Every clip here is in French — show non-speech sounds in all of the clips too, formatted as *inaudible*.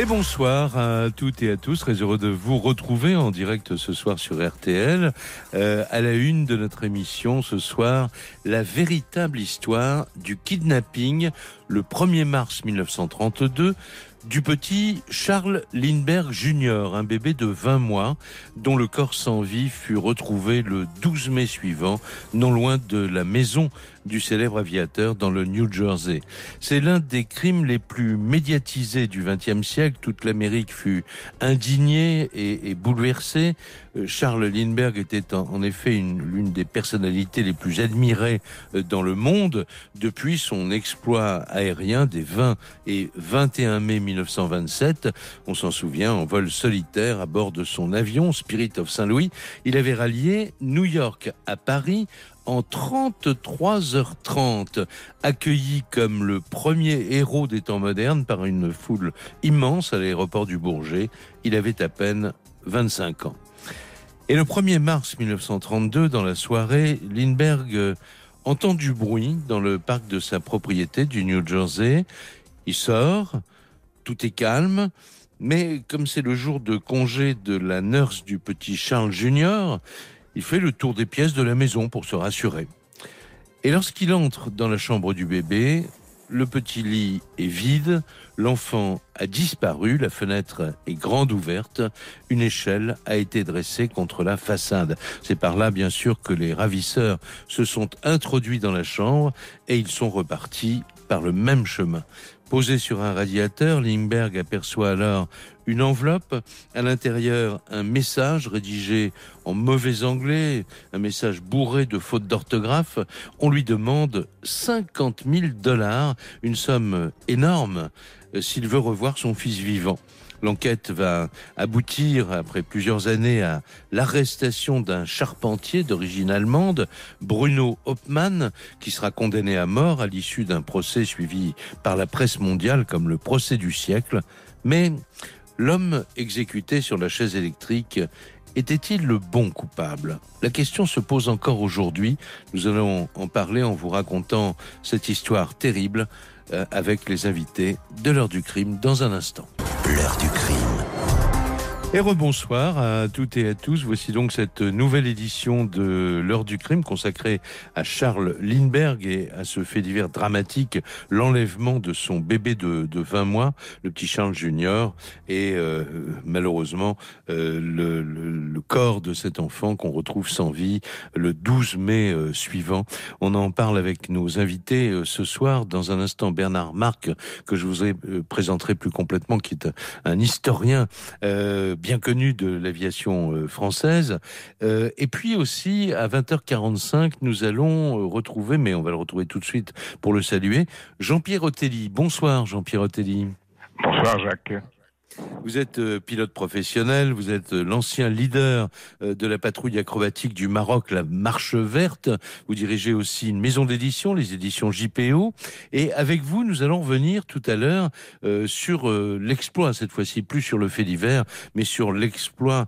Et bonsoir à toutes et à tous. Très heureux de vous retrouver en direct ce soir sur RTL. Euh, à la une de notre émission ce soir, la véritable histoire du kidnapping le 1er mars 1932 du petit Charles Lindbergh Jr., un bébé de 20 mois, dont le corps sans vie fut retrouvé le 12 mai suivant, non loin de la maison du célèbre aviateur dans le New Jersey. C'est l'un des crimes les plus médiatisés du XXe siècle. Toute l'Amérique fut indignée et, bouleversée. Euh, Charles Lindbergh était en, effet l'une des personnalités les plus admirées euh, dans le monde depuis son exploit aérien des 20 et 21 mai 1927. On s'en souvient, en vol solitaire à bord de son avion Spirit of Saint-Louis, il avait rallié New York à Paris en 33h30, accueilli comme le premier héros des temps modernes par une foule immense à l'aéroport du Bourget. Il avait à peine 25 ans. Et le 1er mars 1932, dans la soirée, Lindbergh euh, entend du bruit dans le parc de sa propriété du New Jersey. Il sort, tout est calme, mais comme c'est le jour de congé de la nurse du petit Charles Junior, il fait le tour des pièces de la maison pour se rassurer. Et lorsqu'il entre dans la chambre du bébé, le petit lit est vide, l'enfant a disparu, la fenêtre est grande ouverte, une échelle a été dressée contre la façade. C'est par là, bien sûr, que les ravisseurs se sont introduits dans la chambre et ils sont repartis par le même chemin. Posé sur un radiateur, Lindbergh aperçoit alors une enveloppe, à l'intérieur un message rédigé en mauvais anglais, un message bourré de fautes d'orthographe. On lui demande 50 000 dollars, une somme énorme, s'il veut revoir son fils vivant. L'enquête va aboutir, après plusieurs années, à l'arrestation d'un charpentier d'origine allemande, Bruno Hoppmann, qui sera condamné à mort à l'issue d'un procès suivi par la presse mondiale comme le procès du siècle. Mais l'homme exécuté sur la chaise électrique était-il le bon coupable? La question se pose encore aujourd'hui. Nous allons en parler en vous racontant cette histoire terrible euh, avec les invités de l'heure du crime dans un instant. L'heure du crime. Et rebonsoir à toutes et à tous. Voici donc cette nouvelle édition de l'heure du crime consacrée à Charles Lindbergh et à ce fait divers dramatique, l'enlèvement de son bébé de, de 20 mois, le petit Charles Junior, et euh, malheureusement euh, le, le, corps de cet enfant qu'on retrouve sans vie le 12 mai euh, suivant. On en parle avec nos invités ce soir. Dans un instant, Bernard Marc, que je vous présenterai plus complètement, qui est un historien bien connu de l'aviation euh, française. Euh, et puis aussi, à 20h45, nous allons euh, retrouver, mais on va le retrouver tout de suite pour le saluer, Jean-Pierre Otelli. Bonsoir Jean-Pierre Otelli. Bonsoir Jacques. Vous êtes euh, pilote professionnel, vous êtes euh, l'ancien leader euh, de la patrouille acrobatique du Maroc, la Marche Verte. Vous dirigez aussi une maison d'édition, les éditions JPO. Et avec vous, nous allons revenir tout à l'heure sur l'exploit, cette fois-ci plus sur le fait divers, mais sur l'exploit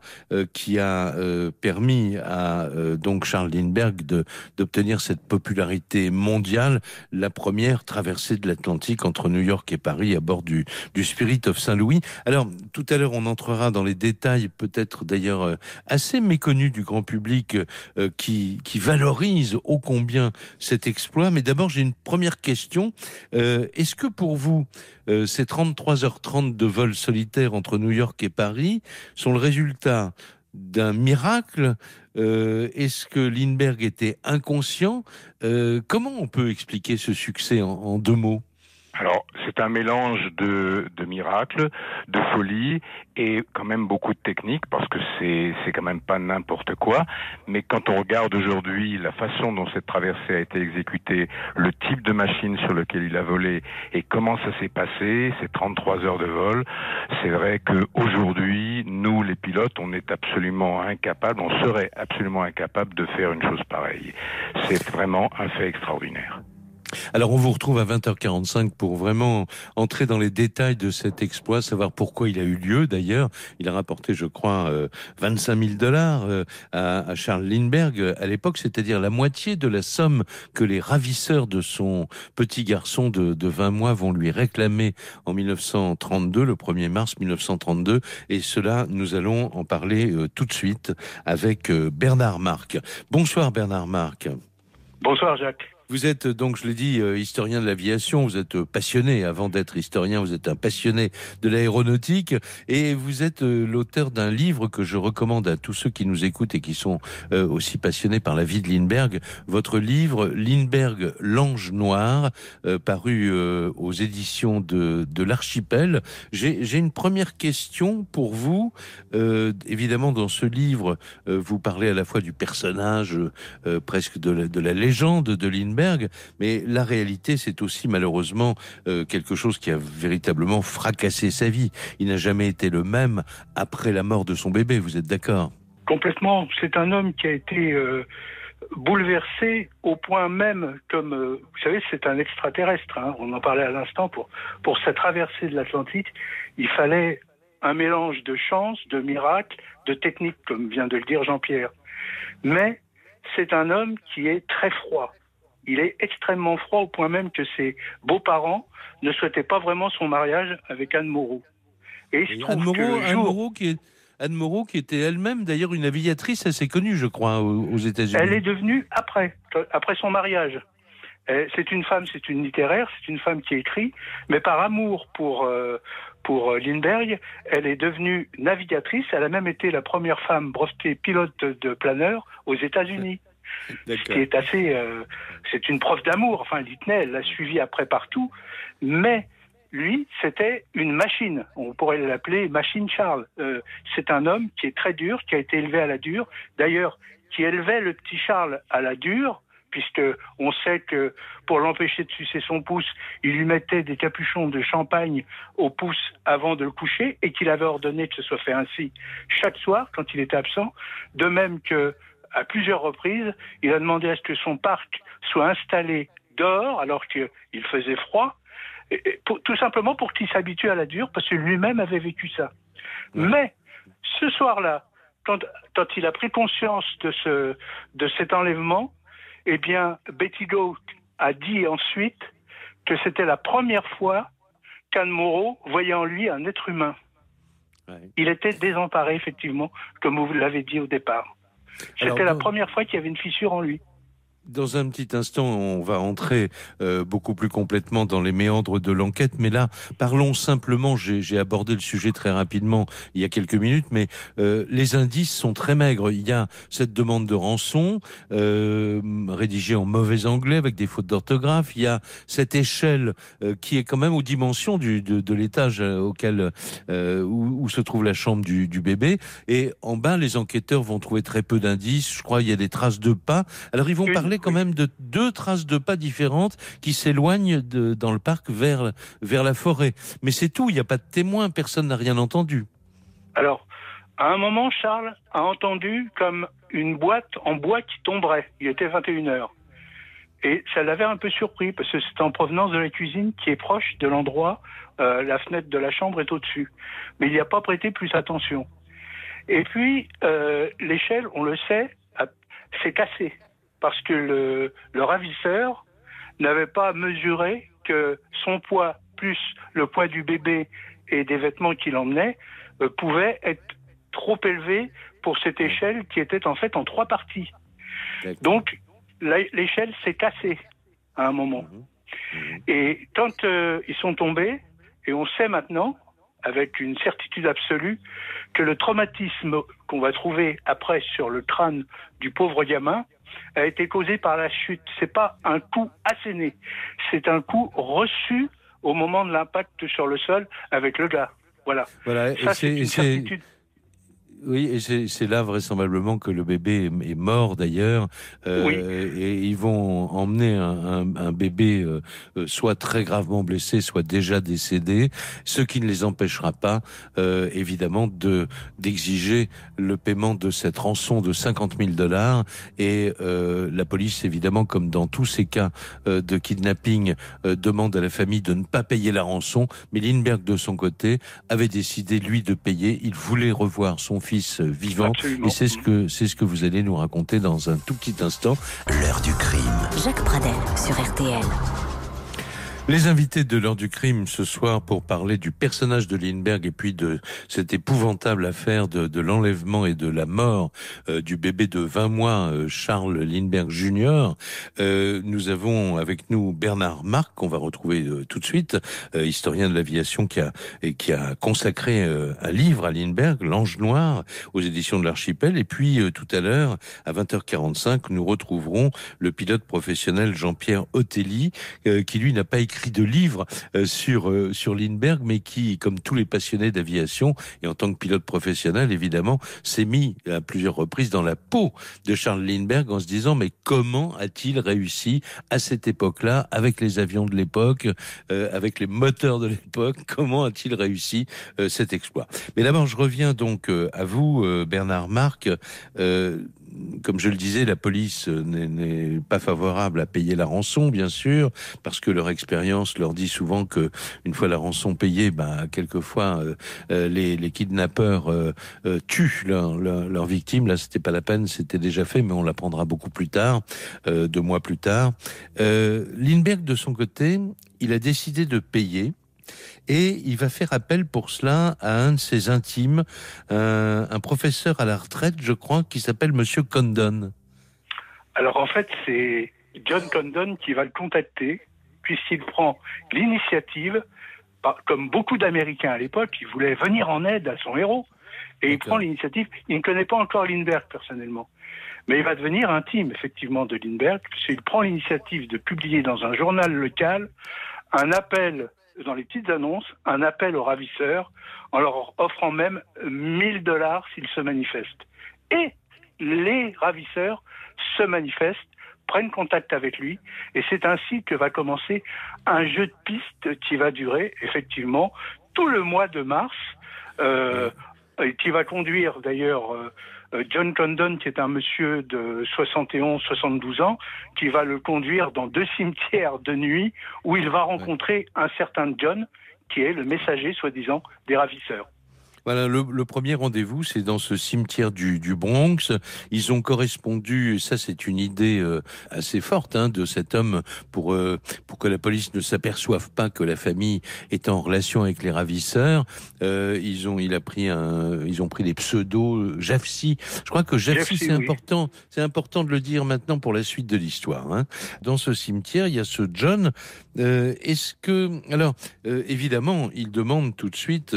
qui a permis à donc Charles Lindbergh d'obtenir cette popularité mondiale, la première traversée de l'Atlantique entre New York et Paris à bord du, du Spirit of Saint-Louis. Alors, tout à l'heure, on entrera dans les détails, peut-être d'ailleurs euh, assez méconnus du grand public, euh, qui, valorise ô combien cet exploit. Mais d'abord, j'ai une première question. Euh, est-ce que pour vous, ces 33h30 de vol solitaire entre New York et Paris sont le résultat d'un miracle? Est-ce que Lindbergh était inconscient? Comment on peut expliquer ce succès en deux mots? Alors, c'est un mélange de, de miracle, de folie et quand même beaucoup de technique parce que c'est c'est quand même pas n'importe quoi. Mais quand on regarde aujourd'hui la façon dont cette traversée a été exécutée, le type de machine sur lequel il a volé et comment ça s'est passé, ces 33 heures de vol, c'est vrai que aujourd'hui, nous les pilotes, on est absolument incapable, on serait absolument incapable de faire une chose pareille. C'est vraiment un fait extraordinaire. Alors on vous retrouve à 20h45 pour vraiment entrer dans les détails de cet exploit, savoir pourquoi il a eu lieu d'ailleurs. Il a rapporté, je crois, 25 euh, 000 dollars euh, à, Charles Lindbergh à l'époque, c'est-à-dire la moitié de la somme que les ravisseurs de son petit garçon de, de 20 mois vont lui réclamer en 1932, le 1er mars 1932. Et cela, nous allons en parler euh, tout de suite avec Bernard Marc. Bonsoir Bernard Marc. Bonsoir Jacques. Vous êtes donc, je l'ai dit, euh, historien de l'aviation. Vous êtes euh, passionné. Avant d'être historien, vous êtes un passionné de l'aéronautique et vous êtes euh, l'auteur d'un livre que je recommande à tous ceux qui nous écoutent et qui sont aussi passionnés par la vie de Lindbergh. Votre livre, Lindbergh, l'ange noir, paru aux éditions de, l'Archipel. J'ai une première question pour vous. évidemment, dans ce livre, vous parlez à la fois du personnage presque de la légende de Lindbergh mais la réalité, c'est aussi malheureusement euh, quelque chose qui a véritablement fracassé sa vie. Il n'a jamais été le même après la mort de son bébé, vous êtes d'accord? Complètement. C'est un homme qui a été euh, bouleversé au point même, comme euh, vous savez, c'est un extraterrestre. Hein. on en parlait à l'instant. Pour, pour sa traversée de l'Atlantique, il fallait un mélange de chance, de miracle, de technique, comme vient de le dire Jean-Pierre. Mais c'est un homme qui est très froid il est extrêmement froid au point même que ses beaux-parents ne souhaitaient pas vraiment son mariage avec Anne Moreau. Et Anne, Moreau, qui est... Anne Moreau, qui était elle-même d'ailleurs une aviatrice assez connue, je crois, aux États-Unis. Elle est devenue après, après son mariage. C'est une femme, c'est une littéraire, c'est une femme qui écrit, mais par amour pour euh, pour Lindbergh, elle est devenue navigatrice. Elle a même été la première femme brevetée pilote de planeur aux États-Unis. *laughs* Ce qui est assez, euh, c'est une preuve d'amour. Enfin, elle y tenait, elle l'a suivi après partout. Mais lui, c'était une machine. On pourrait l'appeler Machine Charles. Euh, c'est un homme qui est très dur, qui a été élevé à la dure. D'ailleurs, qui élevait le petit Charles à la dure, puisque on sait que pour l'empêcher de sucer son pouce, il lui mettait des capuchons de champagne au pouce avant de le coucher et qu'il avait ordonné que ce soit fait ainsi chaque soir quand il était absent. De même que à plusieurs reprises, il a demandé à ce que son parc soit installé dehors alors qu'il faisait froid, tout simplement pour qu'il s'habitue à la dure, parce que lui-même avait vécu ça. Mais ce soir-là, quand, il a pris conscience de, ce, de cet enlèvement, eh bien, Betty Goat a dit ensuite que c'était la première fois qu'Anne Moreau voyait en lui un être humain. Il était désemparé, effectivement, comme vous l'avez dit au départ. C'était la première fois qu'il y avait une fissure en lui. Dans un petit instant, on va entrer euh, beaucoup plus complètement dans les méandres de l'enquête, mais là, parlons simplement, j'ai abordé le sujet très rapidement il y a quelques minutes, mais euh, les indices sont très maigres. Il y a cette demande de rançon, euh, rédigée en mauvais anglais avec des fautes d'orthographe, il y a cette échelle euh, qui est quand même aux dimensions du, de, de l'étage euh, auquel où, où, se trouve la chambre du, du, bébé, et en bas, les enquêteurs vont trouver très peu d'indices, je crois il y a des traces de pas, alors ils vont parler quand même de deux traces de pas différentes qui s'éloignent dans le parc vers, vers la forêt. Mais c'est tout, il n'y a pas de témoin, personne n'a rien entendu. Alors, à un moment, Charles a entendu comme une boîte en bois qui tomberait. Il était 21h. Et ça l'avait un peu surpris parce que c'est en provenance de la cuisine qui est proche de l'endroit, euh, la fenêtre de la chambre est au-dessus. Mais il n'y a pas prêté plus attention. Et puis, euh, l'échelle, on le sait, s'est cassée parce que le, le ravisseur n'avait pas mesuré que son poids plus le poids du bébé et des vêtements qu'il emmenait euh, pouvait être trop élevé pour cette échelle qui était en fait en trois parties. Donc l'échelle s'est cassée à un moment. Mhm. Mhm. Et quand euh, ils sont tombés, et on sait maintenant, avec une certitude absolue, que le traumatisme qu'on va trouver après sur le crâne du pauvre gamin a été causé par la chute. C'est pas un coup asséné, c'est un coup reçu au moment de l'impact sur le sol avec le gars. Voilà. Voilà. Ça, c'est une certitude. Oui, et c'est là vraisemblablement que le bébé est mort d'ailleurs. Euh, Et ils vont emmener un, un, un bébé euh, euh, soit très gravement blessé, soit déjà décédé, ce qui ne les empêchera pas, euh, évidemment, de d'exiger le paiement de cette rançon de 50 000 dollars. Et euh, la police, évidemment, comme dans tous ces cas de kidnapping, demande à la famille de ne pas payer la rançon. Mais Lindbergh, de son côté, avait décidé, lui, de payer. Il voulait revoir son fils vivant. Absolument. Et c'est ce que c'est ce que vous allez nous raconter dans un tout petit instant. L'heure du crime. Jacques Pradel sur RTL. Les invités de l'heure du crime ce soir pour parler du personnage de Lindbergh et puis de cette épouvantable affaire de, de l'enlèvement et de la mort euh, du bébé de 20 mois, euh, Charles Lindbergh Jr. Euh, nous avons avec nous Bernard Marc, qu'on va retrouver euh, tout de suite, euh, historien de l'aviation qui a, et qui a consacré euh, un livre à Lindbergh, L'Ange Noir, aux éditions de l'Archipel. Et puis tout à l'heure, à 20h45, nous retrouverons le pilote professionnel Jean-Pierre Otelli, qui lui n'a pas écrit écrit de livres euh, sur euh, sur Lindbergh, mais qui, comme tous les passionnés d'aviation et en tant que pilote professionnel, évidemment, s'est mis à plusieurs reprises dans la peau de Charles Lindbergh en se disant mais comment a-t-il réussi à cette époque-là, avec les avions de l'époque, euh, avec les moteurs de l'époque, *laughs* comment a-t-il réussi cet exploit? Mais d'abord, je reviens donc à vous, Bernard Marc comme je le disais, la police n'est pas favorable à payer la rançon, bien sûr, parce que leur expérience leur dit souvent que une fois la rançon payée, ben quelquefois euh, euh, les, les, kidnappeurs euh, euh tuent leurs leur, leur victimes. Là, c'était pas la peine, c'était déjà fait, mais on l'apprendra beaucoup plus tard, euh, deux mois plus tard. Lindbergh, de son côté, il a décidé de payer et il va faire appel pour cela à un de ses intimes, euh, un professeur à la retraite, je crois, qui s'appelle Monsieur Condon. Alors en fait, c'est John Condon qui va le contacter, puisqu'il prend l'initiative, comme beaucoup d'Américains à l'époque, il voulait venir en aide à son héros, et il prend l'initiative. Il ne connaît pas encore Lindbergh personnellement. Mais il va devenir intime, effectivement, de Lindbergh, puisqu'il prend l'initiative de publier dans un journal local un appel dans les petites annonces un appel aux ravisseurs en leur offrant même 1000 dollars s'ils se manifestent. Et les ravisseurs se manifestent, prennent contact avec lui, et c'est ainsi que va commencer un jeu de pistes qui va durer effectivement tout le mois de mars, euh, et qui va conduire d'ailleurs euh, John Condon, qui est un monsieur de 71-72 ans, qui va le conduire dans deux cimetières de nuit où il va rencontrer un certain John, qui est le messager, soi-disant, des ravisseurs. Voilà, le, le premier rendez-vous, c'est dans ce cimetière du, du, Bronx. Ils ont correspondu, et ça c'est une idée euh, assez forte hein, de cet homme pour euh, pour que la police ne s'aperçoive pas que la famille est en relation avec les ravisseurs. Euh, ils ont, il a pris un, ils ont pris des pseudos Jafsi. Je crois que Jafsi, c'est oui. important, c'est important de le dire maintenant pour la suite de l'histoire. Hein. Dans ce cimetière, il y a ce John. Euh, est-ce que, alors euh, évidemment, il demande tout de suite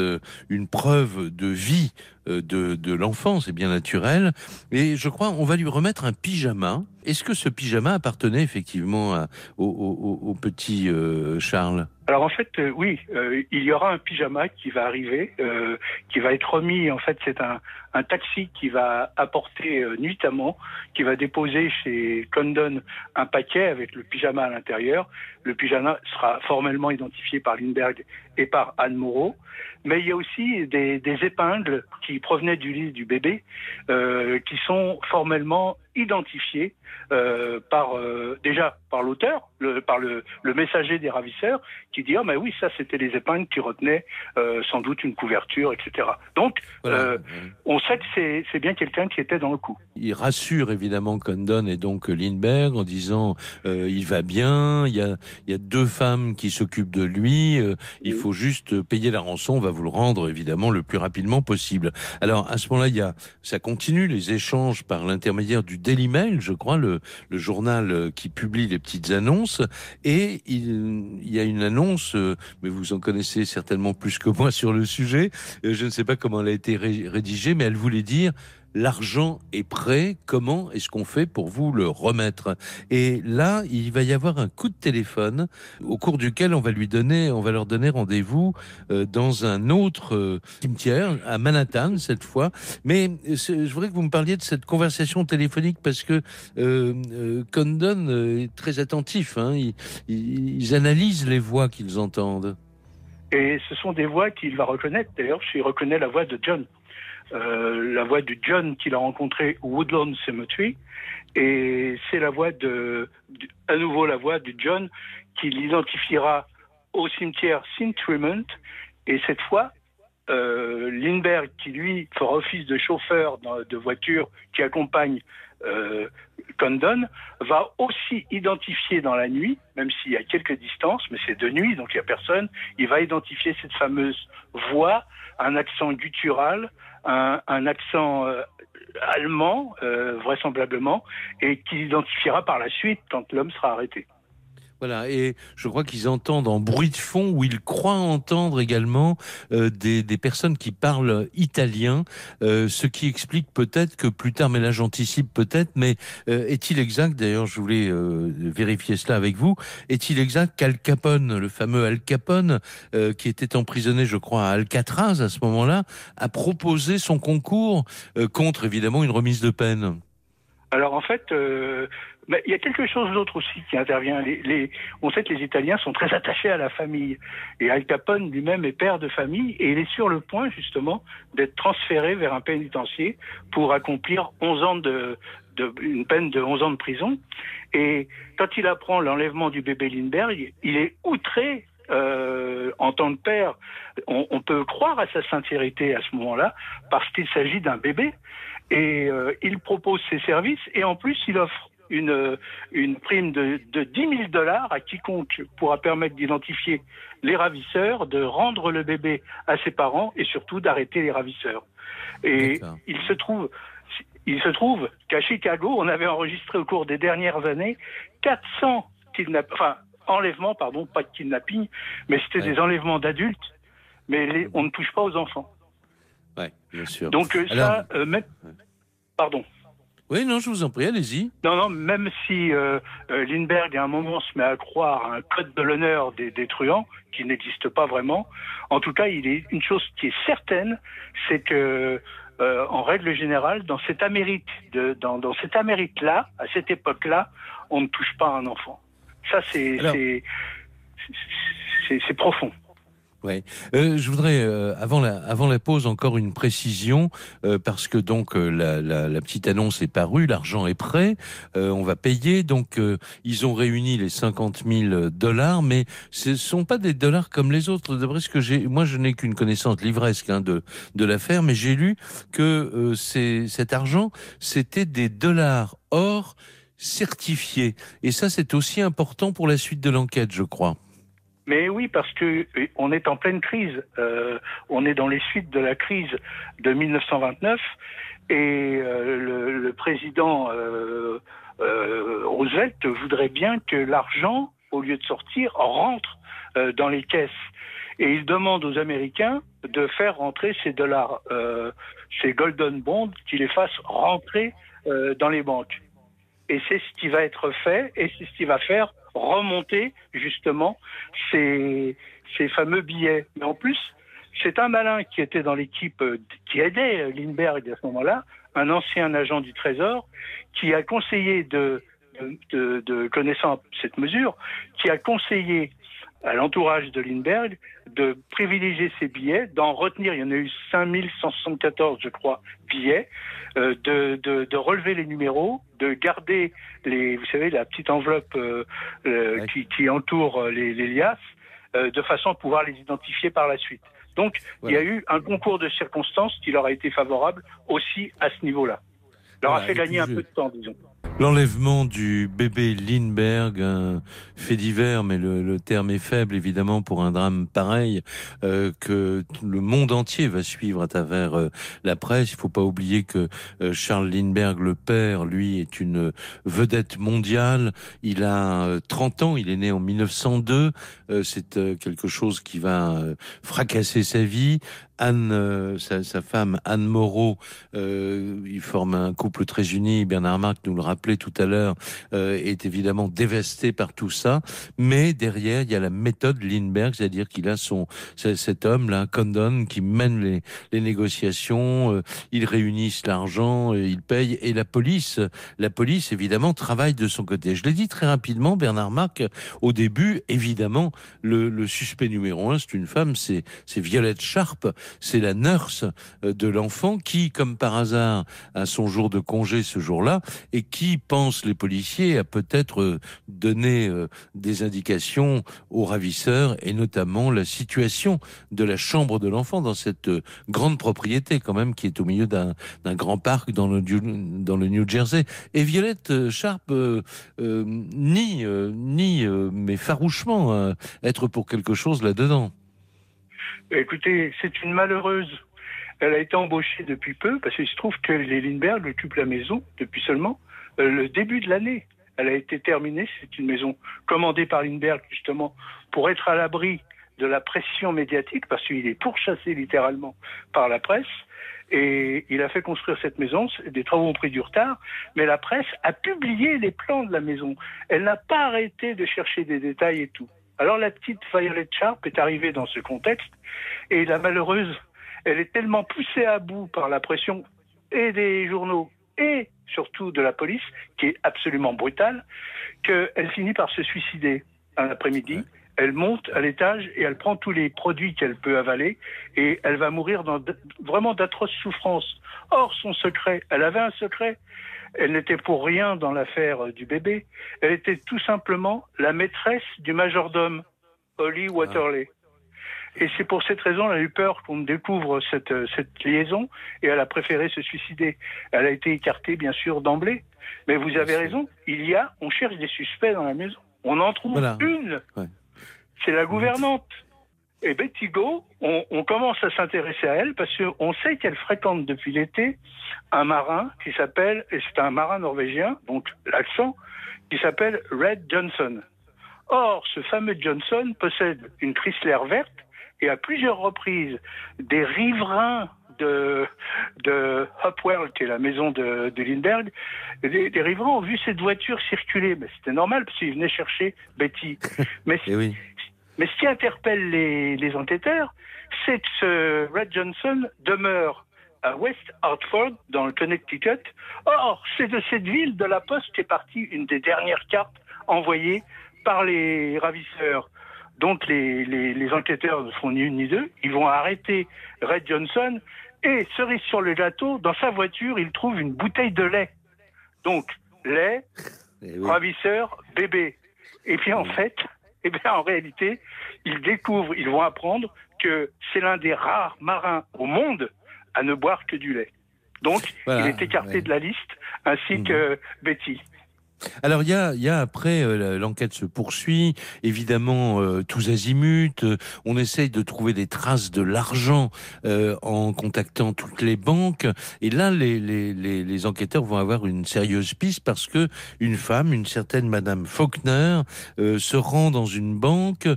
une preuve de vie euh, de, de l'enfant, c'est bien naturel. Et je crois on va lui remettre un pyjama. Est-ce que ce pyjama appartenait effectivement au, petit euh, Charles? Alors en fait, euh, oui, euh, il y aura un pyjama qui va arriver, euh, qui va être remis. En fait, c'est un, taxi qui va apporter nuitamment, qui va déposer chez Condon un paquet avec le pyjama à l'intérieur. Le pyjama sera formellement identifié par Lindbergh et par Anne Moreau. Mais il y a aussi des, des épingles qui provenaient du lit du bébé, qui sont formellement identifiées par déjà par l'auteur, par le, le messager des ravisseurs qui dit ah mais oui ça c'était les épingles qui retenaient euh, sans doute une couverture etc. Donc voilà. euh, on sait que c'est bien quelqu'un qui était dans le coup. Il rassure évidemment Condon et donc Lindbergh en disant euh, il va bien, il y a il y a deux femmes qui s'occupent de lui, euh, il oui. faut juste payer la rançon, on va vous le rendre évidemment le plus rapidement possible. Alors à ce moment-là il y a ça continue les échanges par l'intermédiaire du Daily Mail, je crois le le journal qui publie les petites annonces et il, y a une annonce annonce, mais vous en connaissez certainement plus que moi sur le sujet. Je ne sais pas comment elle a été rédigée, mais elle voulait dire l'argent est prêt, comment est-ce qu'on fait pour vous le remettre? Et là, il va y avoir un coup de téléphone au cours duquel on va lui donner, on va leur donner rendez-vous euh, dans un autre euh, cimetière à Manhattan cette fois. Mais euh, je voudrais que vous me parliez de cette conversation téléphonique parce que Condon est très attentif. Hein, ils, ils analysent les voix qu'ils entendent. Et ce sont des voix qu'il va reconnaître. D'ailleurs, je reconnais la voix de John. Euh, la voix du John qu'il a rencontré au Woodlawn Cemetery. Et c'est la voix de, à nouveau la voix du John qu'il identifiera au cimetière St. Tremont. Et cette fois, euh, Lindbergh, qui lui fera office de chauffeur de voiture qui accompagne euh, Condon, va aussi identifier dans la nuit, même s'il y a quelques distances, mais c'est de nuit, donc il n'y a personne, il va identifier cette fameuse voix, un accent guttural, un, accent euh, allemand, euh, vraisemblablement, et qu'il identifiera par la suite quand l'homme sera arrêté. Voilà, et je crois qu'ils entendent en bruit de fond, ou ils croient entendre également euh, des, personnes qui parlent italien, euh, ce qui explique peut-être que plus tard, mais là peut-être, mais euh, est-il exact, d'ailleurs je voulais vérifier cela avec vous, est-il exact qu'Al Capone, le fameux Al Capone, qui était emprisonné je crois à Alcatraz à ce moment-là, a proposé son concours contre évidemment une remise de peine? Alors en fait, mais il y a quelque chose d'autre aussi qui intervient. Les, les, on sait que les Italiens sont très attachés à la famille. Et Al Capone lui-même est père de famille et il est sur le point justement d'être transféré vers un pénitencier pour accomplir 11 ans de, de, une peine de 11 ans de prison. Et quand il apprend l'enlèvement du bébé Lindbergh, il est outré euh, en tant que père, on, on, peut croire à sa sincérité à ce moment-là, parce qu'il s'agit d'un bébé. Et euh, il propose ses services, et en plus, il offre une, une prime de, de 10 000 dollars à quiconque pourra permettre d'identifier les ravisseurs, de rendre le bébé à ses parents et surtout d'arrêter les ravisseurs. Et il se trouve, il se trouve qu'à Chicago, on avait enregistré au cours des dernières années 400 enfin, enlèvements, pardon, pas de kidnapping, mais c'était des enlèvements d'adultes, mais les, on ne touche pas aux enfants. Ouais, bien sûr. Donc euh, ça, euh, même, pardon. Oui, non, je vous en prie, allez-y. Non, non, même si euh, euh, Lindbergh, à un moment, se met à croire à un code de l'honneur des, des, truands, qui n'existe pas vraiment, en tout cas, il est une chose qui est certaine, c'est que, euh, en règle générale, dans cette Amérique, de, dans, dans cette Amérique-là, à cette époque-là, on ne touche pas un enfant. Ça, c'est c'est profond. Ouais. Euh, je voudrais euh, avant la avant la pause encore une précision euh, parce que donc euh, la, la, la, petite annonce est parue, l'argent est prêt, euh, on va payer donc ils ont réuni les 50 000 dollars, mais ce sont pas des dollars comme les autres. D'après ce que j'ai, moi je n'ai qu'une connaissance livresque hein, de de l'affaire, mais j'ai lu que c'est cet argent c'était des dollars or certifiés et ça c'est aussi important pour la suite de l'enquête, je crois. Mais oui, parce que euh, on est en pleine crise. Euh, on est dans les suites de la crise de 1929 et euh, le, président Roosevelt voudrait bien que l'argent, au lieu de sortir, rentre dans les caisses. Et il demande aux Américains de faire rentrer ces dollars, ces golden bonds, qu'ils les fassent rentrer dans les banques. Et c'est ce qui va être fait et c'est ce qui va faire remonter justement ces, fameux billets. Mais en plus, c'est un malin qui était dans l'équipe, euh, qui aidait Lindbergh à ce moment-là, un ancien agent du Trésor, qui a conseillé de, de, de connaissant cette mesure, qui a conseillé à l'entourage de Lindbergh de privilégier ces billets, d'en retenir, il y en a eu 5174, je crois, billets, euh, de, de, de, relever les numéros, de garder les, vous savez, la petite enveloppe euh, euh, ouais. qui, qui, entoure euh, les, les liasses, euh, de façon à pouvoir les identifier par la suite. Donc, voilà. il y a eu un concours de circonstances qui leur a été favorable aussi à ce niveau-là. Leur voilà, a fait gagner un peu de temps, disons. L'enlèvement du bébé Lindbergh, fait divers, mais le, terme est faible évidemment pour un drame pareil euh, que le monde entier va suivre à travers euh, la presse. Il faut pas oublier que euh, Charles Lindbergh, le père, lui, est une vedette mondiale. Il a 30 ans, il est né en 1902. C'est quelque chose qui va fracasser sa vie. Anne, euh, sa, femme Anne Moreau, euh, ils forment un couple très uni. Bernard Marc nous le tout à l'heure, euh, est évidemment dévasté par tout ça. Mais derrière, il y a la méthode Lindbergh, c'est-à-dire qu'il a son cet homme là, Condon, qui mène les, les négociations. Euh, ils réunissent l'argent, ils payent et la police, la police évidemment travaille de son côté. Je l'ai dit très rapidement, Bernard Marc, au début, évidemment, le, le suspect numéro un, c'est une femme, c'est Violette Sharp c'est la nurse euh, de l'enfant qui, comme par hasard, a son jour de congé ce jour-là et qui, pense les policiers, a peut-être euh, donné euh, des indications aux ravisseurs et notamment la situation de la chambre de l'enfant dans cette grande propriété quand même qui est au milieu d'un grand parc dans le, New Jersey. Et Violette Sharp euh, nie, nie mais farouchement être pour quelque chose là-dedans. Écoutez, c'est une malheureuse. Elle a été embauchée depuis peu parce qu'il se trouve que les Lindbergh occupent la maison depuis seulement euh, le début de l'année. Elle a été terminée. C'est une maison commandée par Lindbergh justement pour être à l'abri de la pression médiatique parce qu'il est pourchassé littéralement par la presse. Et il a fait construire cette maison. Des travaux ont pris du retard, mais la presse a publié les plans de la maison. Elle n'a pas arrêté de chercher des détails et tout. Alors la petite Violet Sharp est arrivée dans ce contexte et la malheureuse, elle est tellement poussée à bout par la pression et des journaux et surtout de la police, qui est absolument brutale, qu'elle finit par se suicider un après-midi. Elle monte à l'étage et elle prend tous les produits qu'elle peut avaler et elle va mourir dans vraiment d'atroces souffrances. Or, son secret, elle avait un secret, elle n'était pour rien dans l'affaire du bébé. Elle était tout simplement la maîtresse du majordome, Holly Waterley. Et c'est pour cette raison, elle a eu peur qu'on découvre cette, cette liaison et elle a préféré se suicider. Elle a été écartée, bien sûr, d'emblée. Mais vous avez raison, il y a, on cherche des suspects dans la maison. On en trouve une. C'est la gouvernante. Et Betty Go, on, commence à s'intéresser à elle parce qu'on sait qu'elle fréquente depuis l'été un marin qui s'appelle, et c'est un marin norvégien, donc l'accent, qui s'appelle Red Johnson. Or, ce fameux Johnson possède une Chrysler verte et à plusieurs reprises, des riverains de, de Hopworld, qui est la maison de, de Lindbergh, des, riverains ont vu cette voiture circuler. Mais c'était normal parce qu'ils venaient chercher Betty. *laughs* Mais eh oui. Mais ce qui interpelle les, les enquêteurs, c'est que ce Red Johnson demeure à West Hartford, dans le Connecticut. Or, c'est de cette ville de la Poste qu'est partie une des dernières cartes envoyées par les ravisseurs. Donc les, les, les, enquêteurs ne font ni une ni deux. Ils vont arrêter Red Johnson et, cerise sur le gâteau, dans sa voiture, ils trouvent une bouteille de lait. Donc, lait, eh ravisseur, bébé. Et puis en fait, eh bien, en réalité, ils découvrent, ils vont apprendre que c'est l'un des rares marins au monde à ne boire que du lait. Donc, il est écarté de la liste, ainsi mmh. que Betty. Alors il y a, y a après euh, l'enquête se poursuit, évidemment euh, tous azimuts. Euh, on essaye de trouver des traces de l'argent en contactant toutes les banques. Et là, les, les, les, les, enquêteurs vont avoir une sérieuse piste parce que une femme, une certaine Madame Faulkner, se rend dans une banque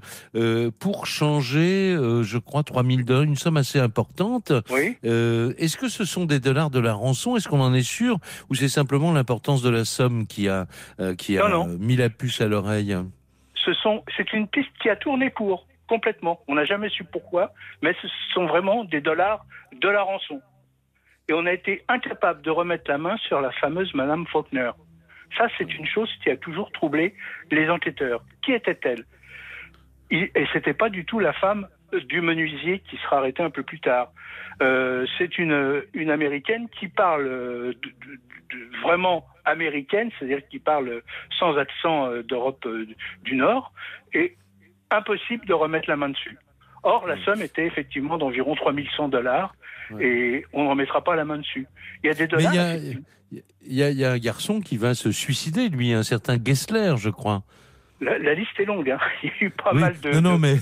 pour changer, je crois, 3000 dollars, une somme assez importante. Oui. Est-ce que ce sont des dollars de la rançon? Est-ce qu'on en est sûr? Ou c'est simplement l'importance de la somme qui a euh, qui a mis la puce à l'oreille Ce sont, c'est une piste qui a tourné court complètement. On n'a jamais su pourquoi, mais ce sont vraiment des dollars de la rançon. Et on a été incapable de remettre la main sur la fameuse Madame Faulkner. Ça, c'est une chose qui a toujours troublé les enquêteurs. Qui était-elle? Et c'était pas du tout la femme du menuisier qui sera arrêté un peu plus tard. Euh, c'est une, une américaine qui parle de, vraiment américaine, c'est-à-dire qui parle sans accent euh, d'Europe euh, du Nord, et impossible de remettre la main dessus. Or, la somme était effectivement d'environ 3100 dollars et on ne remettra pas la main dessus. Il y a des dollars. il y, y, a un garçon qui va se suicider, lui, un certain Gessler, je crois. La, liste est longue. Hein. *laughs* Il y a eu pas mal de. Non, non, mais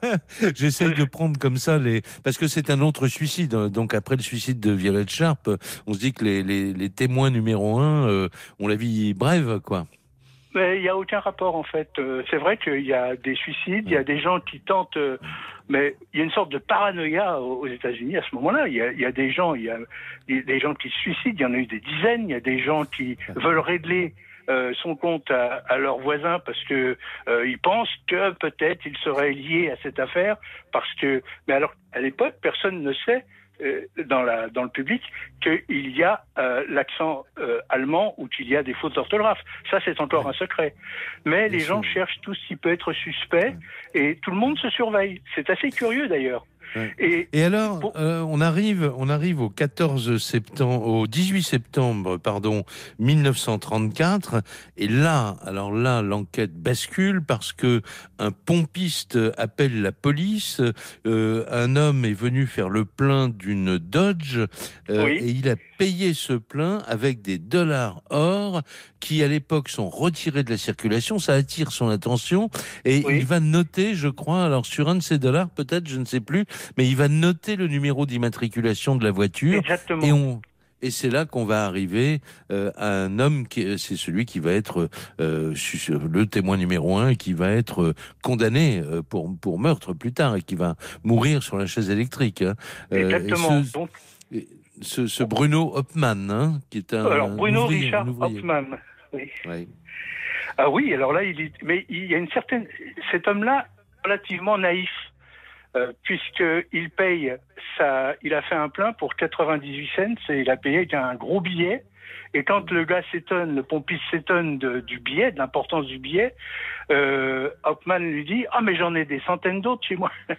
*laughs* j'essaie de prendre comme ça les. Parce que c'est un autre suicide. Hein. Donc après le suicide de Violette Sharp, on se dit que les, les, les témoins numéro un euh, ont la vie brève, quoi. Mais il n'y a aucun rapport en fait. Euh, c'est vrai qu'il y a des suicides, il y a des gens qui tentent, euh, mais il y a une sorte de paranoïa aux États-Unis à ce moment-là. Il y a, il y a des gens, il y a des gens qui se suicident. Il y en a eu des dizaines. Il y a des gens qui veulent régler euh, son compte à, à, leurs voisins parce que euh, ils pensent que peut-être ils seraient liés à cette affaire parce que mais alors à l'époque personne ne sait euh, dans, la, dans le public qu'il y a euh, l'accent euh, allemand ou qu'il y a des fautes d'orthographe. Ça, c'est encore un secret. Mais les gens cherchent tout ce qui peut être suspect et tout le monde se surveille. C'est assez curieux d'ailleurs. Et, alors, euh, on arrive, on arrive au 14 septembre, au 18 septembre, pardon, 1934. Et là, alors là, l'enquête bascule parce que un pompiste appelle la police. Euh, un homme est venu faire le plein d'une Dodge euh, et il a payé ce plein avec des dollars or qui à l'époque sont retirés de la circulation. Ça attire son attention et il va noter, je crois, alors sur un de ces dollars, peut-être, je ne sais plus, mais il va noter le numéro d'immatriculation de la voiture. Exactement. Et on, et c'est là qu'on va arriver euh, à un homme qui c'est celui qui va être euh, le témoin numéro un qui va être euh, condamné euh, pour pour meurtre plus tard et qui va mourir sur la chaise électrique. Hein. Exactement. Donc ce, ce Bruno Hopman, hein, qui est un. Alors, Bruno Richard Hopman, oui. Ah oui, alors là, il est, mais il y a une certaine. Cet homme-là, relativement naïf, euh, puisqu'il paye ça, il a fait un plein pour 98 cents et il a payé un gros billet. Et quand le gars s'étonne, le pompiste s'étonne du billet, de l'importance du billet, euh, Hauptmann lui dit Ah, mais j'en ai des centaines d'autres chez moi. *laughs*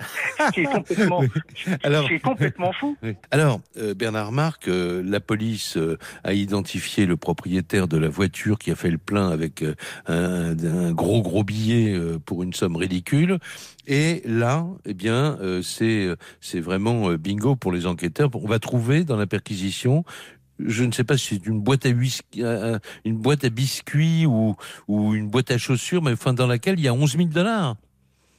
Ce qui est complètement, Alors, qui est complètement fou. Alors, euh, Bernard Marc, euh, la police euh, a identifié le propriétaire de la voiture qui a fait le plein avec un, un, gros, gros billet pour une somme ridicule. Et là, eh bien, c'est vraiment bingo pour les enquêteurs. On va trouver dans la perquisition je ne sais pas si c'est une boîte à whisky, une boîte à biscuits ou, ou une boîte à chaussures, mais enfin dans laquelle il y a 11 000 dollars.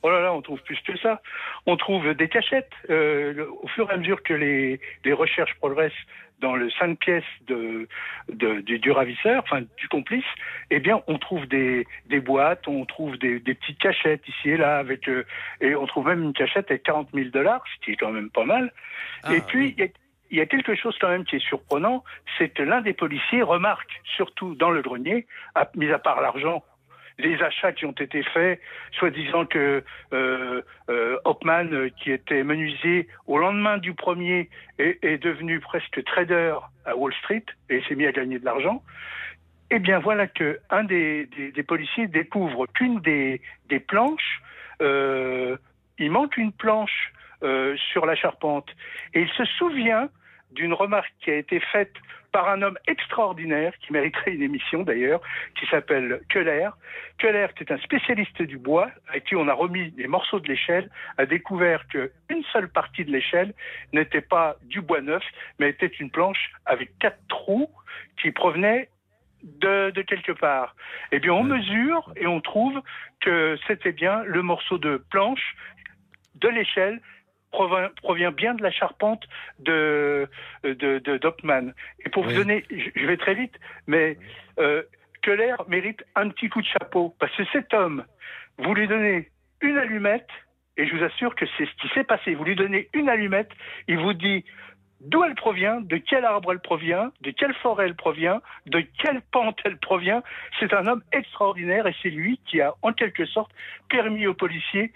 Oh là là, on trouve plus que ça. On trouve des cachettes. Euh, au fur et à mesure que les, les recherches progressent dans le cinq pièces de, de, du, du, ravisseur, enfin du complice, eh bien, on trouve des, des boîtes, on trouve des, des, petites cachettes ici et là, avec euh, et on trouve même une cachette avec 40 000 dollars, ce qui est quand même pas mal. Ah, et puis, il oui. y a il y a quelque chose quand même qui est surprenant, c'est que l'un des policiers remarque, surtout dans le grenier, mis à part l'argent, les achats qui ont été faits, soi-disant que euh, euh, Hopman, euh, qui était menuisier, au lendemain du premier, est, devenu presque trader à Wall Street et s'est mis à gagner de l'argent. Eh bien, voilà que un des, policiers découvre qu'une des, planches, il manque une planche sur la charpente. Et il se souvient d'une remarque qui a été faite par un homme extraordinaire, qui mériterait une émission d'ailleurs, qui s'appelle Keller. Keller, qui est un spécialiste du bois, à qui on a remis les morceaux de l'échelle, a découvert qu'une seule partie de l'échelle n'était pas du bois neuf, mais était une planche avec quatre trous qui provenaient de, de, quelque part. Eh bien, on mesure et on trouve que c'était bien le morceau de planche de l'échelle provient, provient bien de la charpente de de, de Doppmann. Et pour oui. vous donner, je vais très vite, mais euh, Keller mérite un petit coup de chapeau parce que cet homme, vous lui donnez une allumette et je vous assure que c'est ce qui s'est passé. Vous lui donnez une allumette, il vous dit d'où elle provient, de quel arbre elle provient, de quelle forêt elle provient, de quelle pente elle provient. C'est un homme extraordinaire et c'est lui qui a en quelque sorte permis aux policiers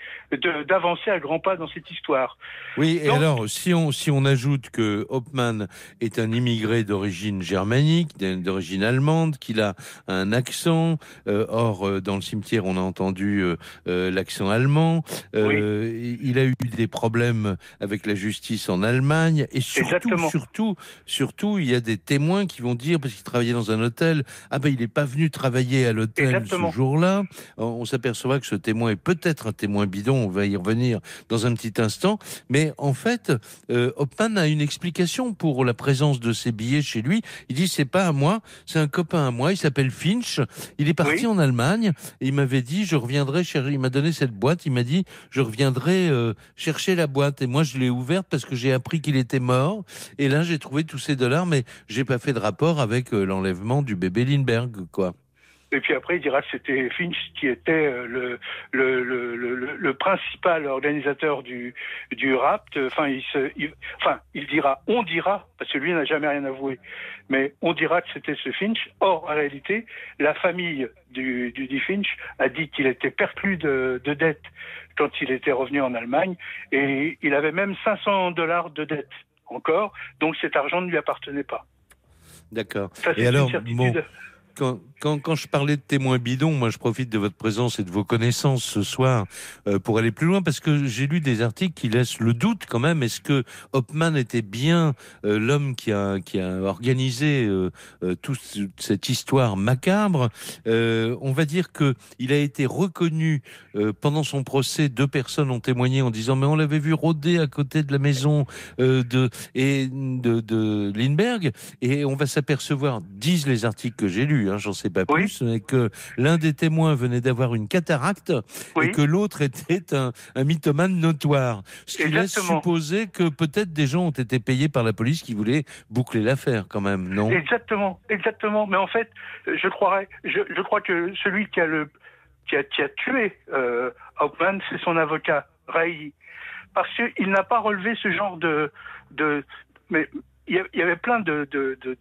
d'avancer à grands pas dans cette histoire. Oui, et Donc, alors si on, si on ajoute que Hopman est un immigré d'origine germanique, d'origine allemande, qu'il a un accent, euh, or euh, dans le cimetière on a entendu euh, euh l'accent allemand, oui. il a eu des problèmes avec la justice en Allemagne et surtout surtout, surtout, surtout, il y a des témoins qui vont dire, parce qu'il travaillait dans un hôtel, ah ben il n'est pas venu travailler à l'hôtel ce jour-là. On s'aperçoit que ce témoin est peut-être un témoin bidon, on va y revenir dans un petit instant. Mais en fait, euh, Hopman a une explication pour la présence de ces billets chez lui. Il dit, c'est pas à moi, c'est un copain à moi, il s'appelle Finch. Il est parti en Allemagne et il m'avait dit, je reviendrai, il m'a donné cette boîte, il m'a dit, je reviendrai euh, chercher la boîte. Et moi, je l'ai ouverte parce que j'ai appris qu'il était mort. Et là, j'ai trouvé tous ces dollars, mais j'ai pas fait de rapport avec euh, l'enlèvement du bébé Lindbergh, quoi. Et puis après, il dira que c'était Finch qui était euh, le, le, le, principal organisateur du, du rapt. Enfin il, se, enfin, il dira, on dira, parce que lui n'a jamais rien avoué, mais on dira que c'était ce Finch. Or, en réalité, la famille du, du, du Finch a dit qu'il était perclus de, de dettes quand il était revenu en Allemagne, et il avait même 500 dollars de dettes encore, donc cet argent ne lui appartenait pas. D'accord. Et alors, bon, quand, je parlais de témoins bidons, moi je profite de votre présence et de vos connaissances ce soir euh, pour aller plus loin parce que j'ai lu des articles qui laissent le doute quand même. Est-ce que Hopman était bien euh, l'homme qui a, organisé euh, toute cette histoire macabre? On va dire que il a été reconnu pendant son procès. Deux personnes ont témoigné en disant mais on l'avait vu rôder à côté de la maison de et de Lindbergh et on va s'apercevoir, disent les articles que j'ai lus Hein, j'en sais pas plus, mais que l'un des témoins venait d'avoir une cataracte et que l'autre était un, un, mythomane notoire. Ce qui laisse supposer que peut-être des gens ont été payés par la police qui voulaient boucler l'affaire quand même, non? Exactement, exactement. Mais en fait, je croirais, je, je crois que celui qui a le qui a, qui a tué euh, Hauptmann, c'est son avocat, Ray, parce qu'il n'a pas relevé ce genre de, de mais il y avait plein de, de, de,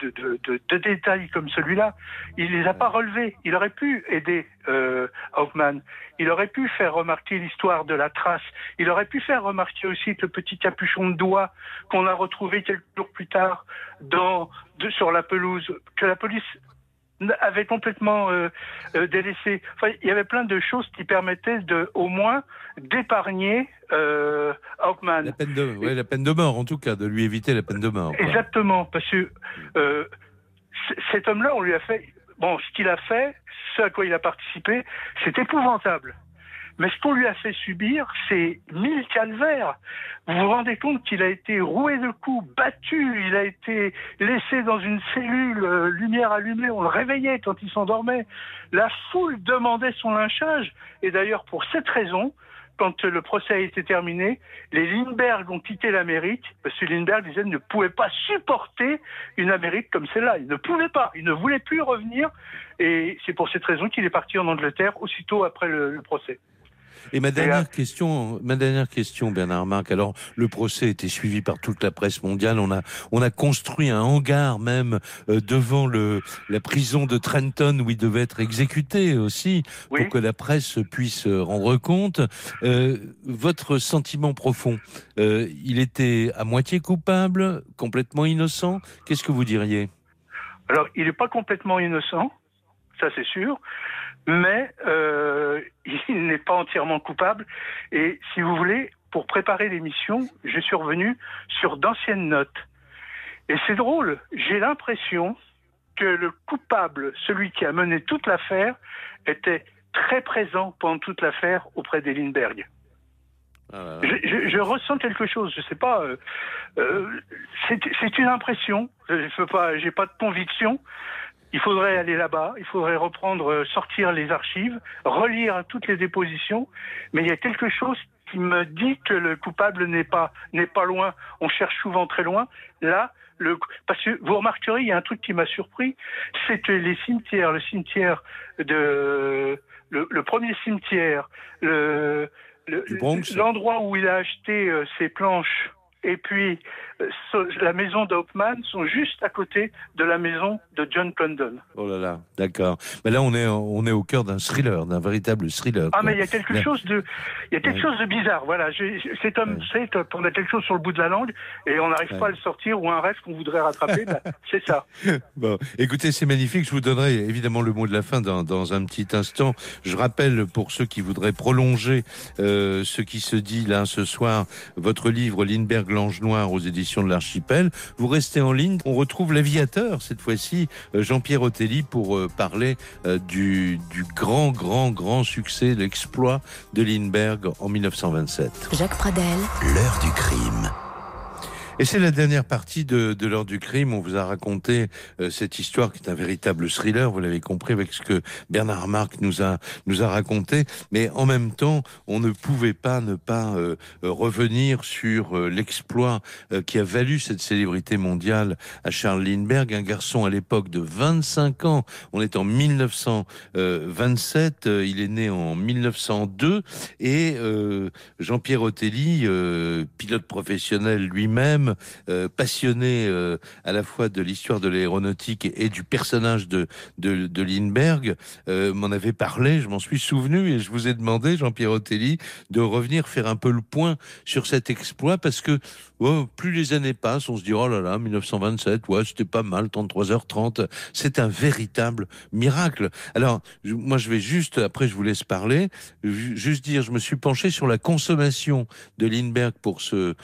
de détails comme celui-là. Il les a pas relevés. Il aurait pu aider euh, Hoffman. Il aurait pu faire remarquer l'histoire de la trace. Il aurait pu faire remarquer aussi le petit capuchon de doigt qu'on a retrouvé quelques jours plus tard dans, sur la pelouse, que la police avait complètement euh, euh, délaissé. Enfin, il y avait plein de choses qui permettaient de, au moins, d'épargner euh, Hauptmann. La peine de, ouais, la peine de mort, en tout cas, de lui éviter la peine de mort. Exactement, parce que euh, cet homme-là, on lui a fait. Bon, ce qu'il a fait, ce à quoi il a participé, c'est épouvantable. Mais ce qu'on lui a fait subir, c'est mille calvaires. Vous vous rendez compte qu'il a été roué de coups, battu, il a été laissé dans une cellule, euh, lumière allumée, on le réveillait quand il s'endormait. La foule demandait son lynchage. Et d'ailleurs, pour cette raison, quand le procès a été terminé, les Lindbergh ont quitté l'Amérique, que Lindbergh disait ne pouvait pas supporter une Amérique comme celle-là. Il ne pouvait pas, il ne voulait plus revenir, et c'est pour cette raison qu'il est parti en Angleterre aussitôt après le procès. Et ma dernière question, ma dernière question, Bernard Marc. Alors, le procès a été suivi par toute la presse mondiale. On a, on a construit un hangar même euh, devant le, la prison de Trenton où il devait être exécuté aussi pour que la presse puisse rendre compte. Euh, votre sentiment profond, euh, il était à moitié coupable, complètement innocent? Qu'est-ce que vous diriez? Alors, il n'est pas complètement innocent, ça c'est sûr mais euh, *laughs* il n'est pas entièrement coupable. Et si vous voulez, pour préparer l'émission, je suis revenu sur d'anciennes notes. Et c'est drôle, j'ai l'impression que le coupable, celui qui a mené toute l'affaire, était très présent pendant toute l'affaire auprès des Lindbergh. Ah je, je, ressens quelque chose, je sais pas. Euh, euh, c'est une impression. Je n'ai pas, pas de conviction, il faudrait aller là-bas, il faudrait reprendre, euh, sortir les archives, relire toutes les dépositions, mais il y a quelque chose qui me dit que le coupable n'est pas n'est pas loin. On cherche souvent très loin. Là, le, parce que vous remarquerez, il y a un truc qui m'a surpris, c'est que les cimetières, le cimetière de le, premier cimetière, le l'endroit où il a acheté euh, ses planches et puis euh, la maison d'Hoffman sont juste à côté de la maison de John Condon. Oh là là, d'accord. Mais là, on est, on est au cœur d'un thriller, d'un véritable thriller. Ah, mais il y a quelque chose de, il y a quelque chose de bizarre. Voilà, cet homme c'est qu'on a quelque chose sur le bout de la langue et on n'arrive pas à le sortir ou un rêve qu'on voudrait rattraper. Ben, *laughs* c'est ça. Bon, écoutez, c'est magnifique. Je vous donnerai évidemment le mot de la fin dans, dans un petit instant. Je rappelle pour ceux qui voudraient prolonger euh, ce qui se dit là ce soir, votre livre Lindbergh L'Ange Noir aux éditions de l'Archipel. Vous restez en ligne. On retrouve l'aviateur, cette fois-ci, euh, Jean-Pierre Otelli, pour euh, parler euh, du, du grand, grand, grand succès, l'exploit de Lindbergh en 1927. Jacques Pradel, L'heure du crime. Et c'est la dernière partie de, de l'heure du crime. On vous a raconté euh, cette histoire qui est un véritable thriller, vous l'avez compris, avec ce que Bernard Marc nous a, nous a raconté. Mais en même temps, on ne pouvait pas ne pas euh, euh, revenir sur l'exploit qui a valu cette célébrité mondiale à Charles Lindbergh, un garçon à l'époque de 25 ans. On est en 1927, euh, il est né en 1902 et Jean-Pierre Otelli, euh, pilote professionnel lui-même, euh, passionné euh, à la fois de l'histoire de l'aéronautique et, du personnage de, Lindbergh, euh, m'en avait parlé, je m'en suis souvenu et je vous ai demandé, Jean-Pierre Otelli, de revenir faire un peu le point sur cet exploit parce que oh, plus les années passent, on se dit oh là là, 1927, ouais, c'était pas mal, 33h30, c'est un véritable miracle. Alors, moi je vais juste, après je vous laisse parler, ju- juste dire, je me suis penché sur la consommation de Lindbergh pour ce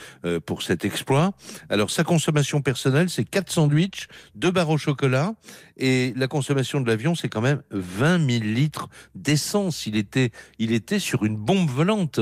pour cet exploit. Alors sa consommation personnelle, c'est 4 sandwichs, 2 barres au chocolat, et la consommation de l'avion, c'est quand même 20 000 litres d'essence. Il était il était sur une bombe volante.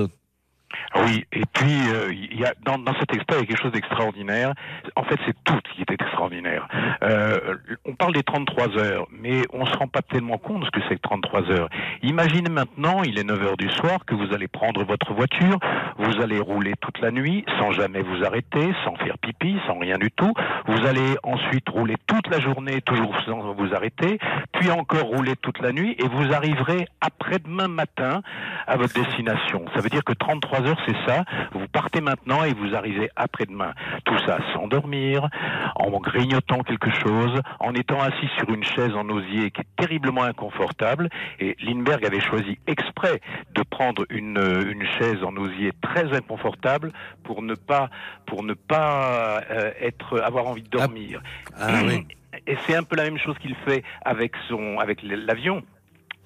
Oui, et puis euh, y a dans, dans cet exploit il y a quelque chose d'extraordinaire. En fait, c'est tout qui était extraordinaire. Euh, on parle des 33 heures, mais on se rend pas tellement compte de ce que c'est que 33 heures. Imaginez maintenant, il est 9 heures du soir, que vous allez prendre votre voiture, vous allez rouler toute la nuit sans jamais vous arrêter, sans faire pipi, sans rien du tout. Vous allez ensuite rouler toute la journée, toujours sans vous arrêter, puis encore rouler toute la nuit, et vous arriverez après-demain matin à votre destination. Ça veut dire que 33 heures, c'est ça. Vous partez maintenant et vous arrivez après-demain. Tout ça sans dormir, en grignotant quelque chose, en étant assis sur une chaise en osier qui est terriblement inconfortable. Et Lindbergh avait choisi exprès de prendre une, euh, une chaise en osier très inconfortable pour ne pas, pour ne pas euh, être, avoir envie de dormir. Ah oui. Et c'est un peu la même chose qu'il fait avec son, avec l'avion.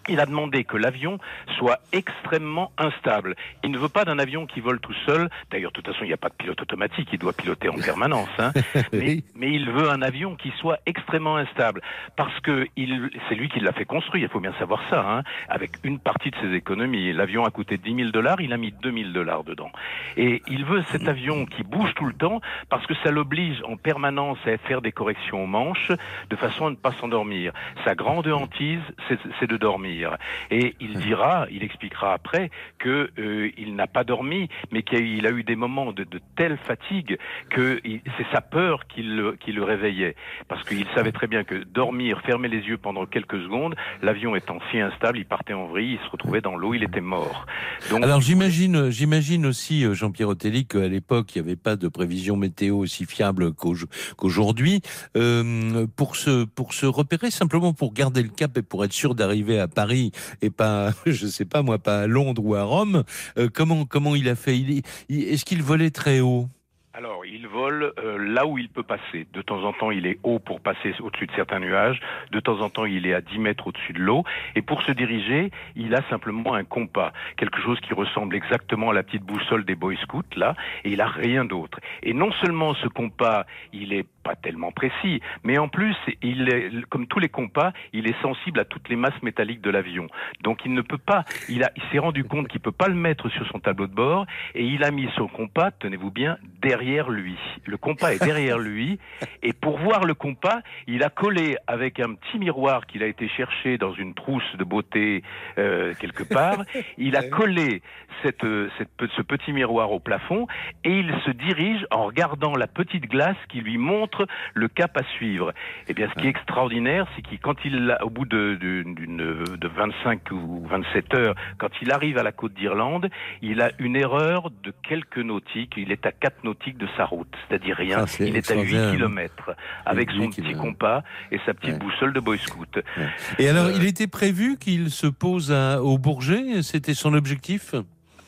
Il a demandé que l'avion soit extrêmement instable. Il ne veut pas d'un avion qui vole tout seul. D'ailleurs, de toute façon, il n'y a pas de pilote automatique. Il doit piloter en *laughs* permanence. Hein. *laughs* mais, il veut un avion qui soit extrêmement instable. Parce que c'est lui qui l'a fait construire. Il faut bien savoir ça. Hein, avec une partie de ses économies. L'avion a coûté 10 000 dollars. Il a mis 2 000 dollars dedans. Et il veut cet avion qui bouge tout le temps parce que ça l'oblige en permanence à faire des corrections aux manches de façon à ne pas s'endormir. Sa grande hantise, c'est de dormir. Et il dira, il expliquera après que euh, il n'a pas dormi, mais qu'il a eu des moments de, de telle fatigue que c'est sa peur qui le, qui le réveillait, parce qu'il savait très bien que dormir, fermer les yeux pendant quelques secondes, l'avion étant si instable, il partait en vrille, il se retrouvait dans l'eau, il était mort. Donc, Alors j'imagine, j'imagine aussi euh, Jean-Pierre Otelli qu'à l'époque il n'y avait pas de prévision météo aussi fiable qu'au- qu'aujourd'hui. Euh, pour se pour se repérer simplement pour garder le cap et pour être sûr d'arriver à Paris et pas, *laughs* je sais pas moi, pas à Londres ou à Rome. euh, comment comment il a fait? Est-ce qu'il volait très haut? Alors, il vole euh, là où il peut passer. De temps en temps, il est haut pour passer au-dessus de certains nuages. De temps en temps, il est à 10 mètres au-dessus de l'eau. Et pour se diriger, il a simplement un compas. Quelque chose qui ressemble exactement à la petite boussole des Boy Scouts, là. Et il a rien d'autre. Et non seulement ce compas, il est pas tellement précis, mais en plus, il est, comme tous les compas, il est sensible à toutes les masses métalliques de l'avion. Donc il ne peut pas, il, a, il s'est rendu compte qu'il peut pas le mettre sur son tableau de bord et il a mis son compas, tenez-vous bien, derrière lui. Le compas est derrière lui et pour voir le compas, il a collé avec un petit miroir qu'il a été chercher dans une trousse de beauté euh, quelque part, *laughs* il a collé cette, euh, cette, ce petit miroir au plafond et il se dirige en regardant la petite glace qui lui montre le cap à suivre. Eh bien, ce qui est extraordinaire, c'est qu'il, quand il, au bout de, de 25 ou 27 heures, quand il arrive à la côte d'Irlande, il a une erreur de quelques nautiques. Il est à 4 nautiques de sa route, c'est-à-dire rien. Ah, c'est il est à 8 extraordinaire. kilomètres avec son petit compas et sa petite Ouais. boussole de Boy Scout. Et alors Euh, il était prévu qu'il se pose à, au Bourget C'était son objectif?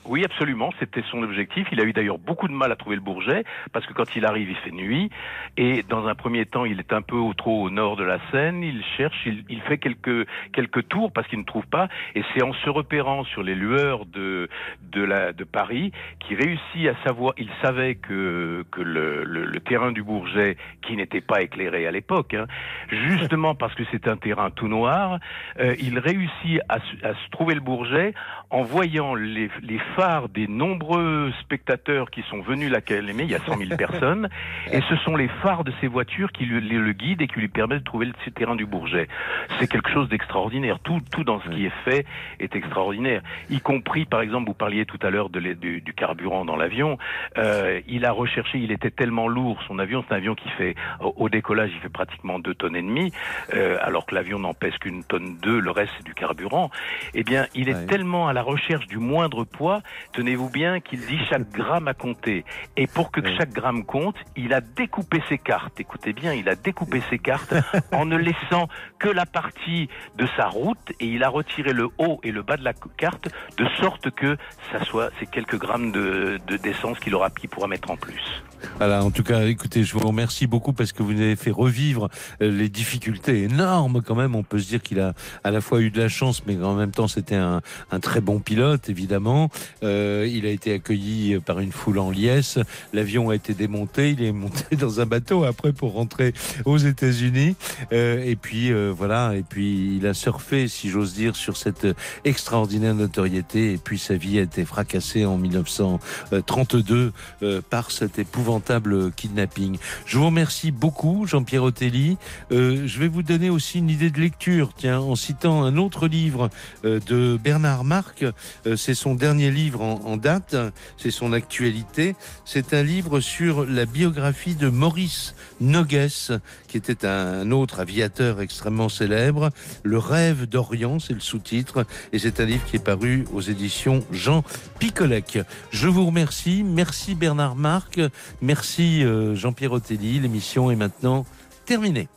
Oui, absolument, c'était son objectif. Il a eu d'ailleurs beaucoup de mal à trouver le Bourget, parce que quand il arrive, il fait nuit, et dans un premier temps, il est un peu au trop au nord de la Seine, il cherche, il, il fait quelques, quelques tours parce qu'il ne trouve pas, et c'est en se repérant sur les lueurs de, de, la, de Paris qu'il réussit à savoir, il savait que, que le, le, le terrain du Bourget, qui n'était pas éclairé à l'époque, hein, justement parce que c'est un terrain tout noir, euh, il réussit à, à se trouver le Bourget en voyant les, les phares des nombreux spectateurs qui sont venus l'acclamer, il y a 100 000 personnes, et ce sont les phares de ces voitures qui le, le guident et qui lui permettent de trouver le terrain du Bourget. C'est quelque chose d'extraordinaire. Tout, tout dans ce qui est fait est extraordinaire, y compris, par exemple, vous parliez tout à l'heure de du, du, carburant dans l'avion. Euh, il a recherché, il était tellement lourd, son avion, c'est un avion qui fait, au, au, décollage, il fait pratiquement deux tonnes et demie, euh, alors que l'avion n'en pèse qu'une tonne deux, le reste c'est du carburant. Eh bien, il est ouais. tellement à la recherche du moindre poids tenez-vous bien qu'il dit chaque *laughs* gramme à compter. Et pour que chaque gramme compte, il a découpé ses cartes. Écoutez bien, il a découpé ses cartes *laughs* en ne laissant que la partie de sa route et il a retiré le haut et le bas de la carte de sorte que ça soit ces quelques grammes de, de d'essence qu'il aura qu'il pourra mettre en plus. Voilà, en tout cas, écoutez, je vous remercie beaucoup parce que vous avez fait revivre euh, les difficultés énormes quand même. On peut se dire qu'il a à la fois eu de la chance, mais en même temps, c'était un, un, très bon pilote, évidemment. Euh, il a été accueilli par une foule en liesse. L'avion a été démonté. Il est monté *laughs* dans un bateau après pour rentrer aux États-Unis. Euh, et puis euh, voilà. Et puis il a surfé, si j'ose dire, sur cette extraordinaire notoriété. Et puis sa vie a été fracassée en 1932 euh, par cet épouvantable kidnapping. Je vous remercie beaucoup, Jean-Pierre Otelli. Euh, je vais vous donner aussi une idée de lecture, tiens, en citant un autre livre euh, de Bernard Marc. Euh, c'est son dernier livre en, en date, c'est son actualité. C'est un livre sur la biographie de Maurice Nogues, qui était un autre aviateur extrêmement célèbre. Le rêve d'Orient, c'est le sous-titre, et c'est un livre qui est paru aux éditions Jean Picolec. Je vous remercie. Merci Bernard Marc. Merci euh, Jean-Pierre Otelli. L'émission est maintenant terminée.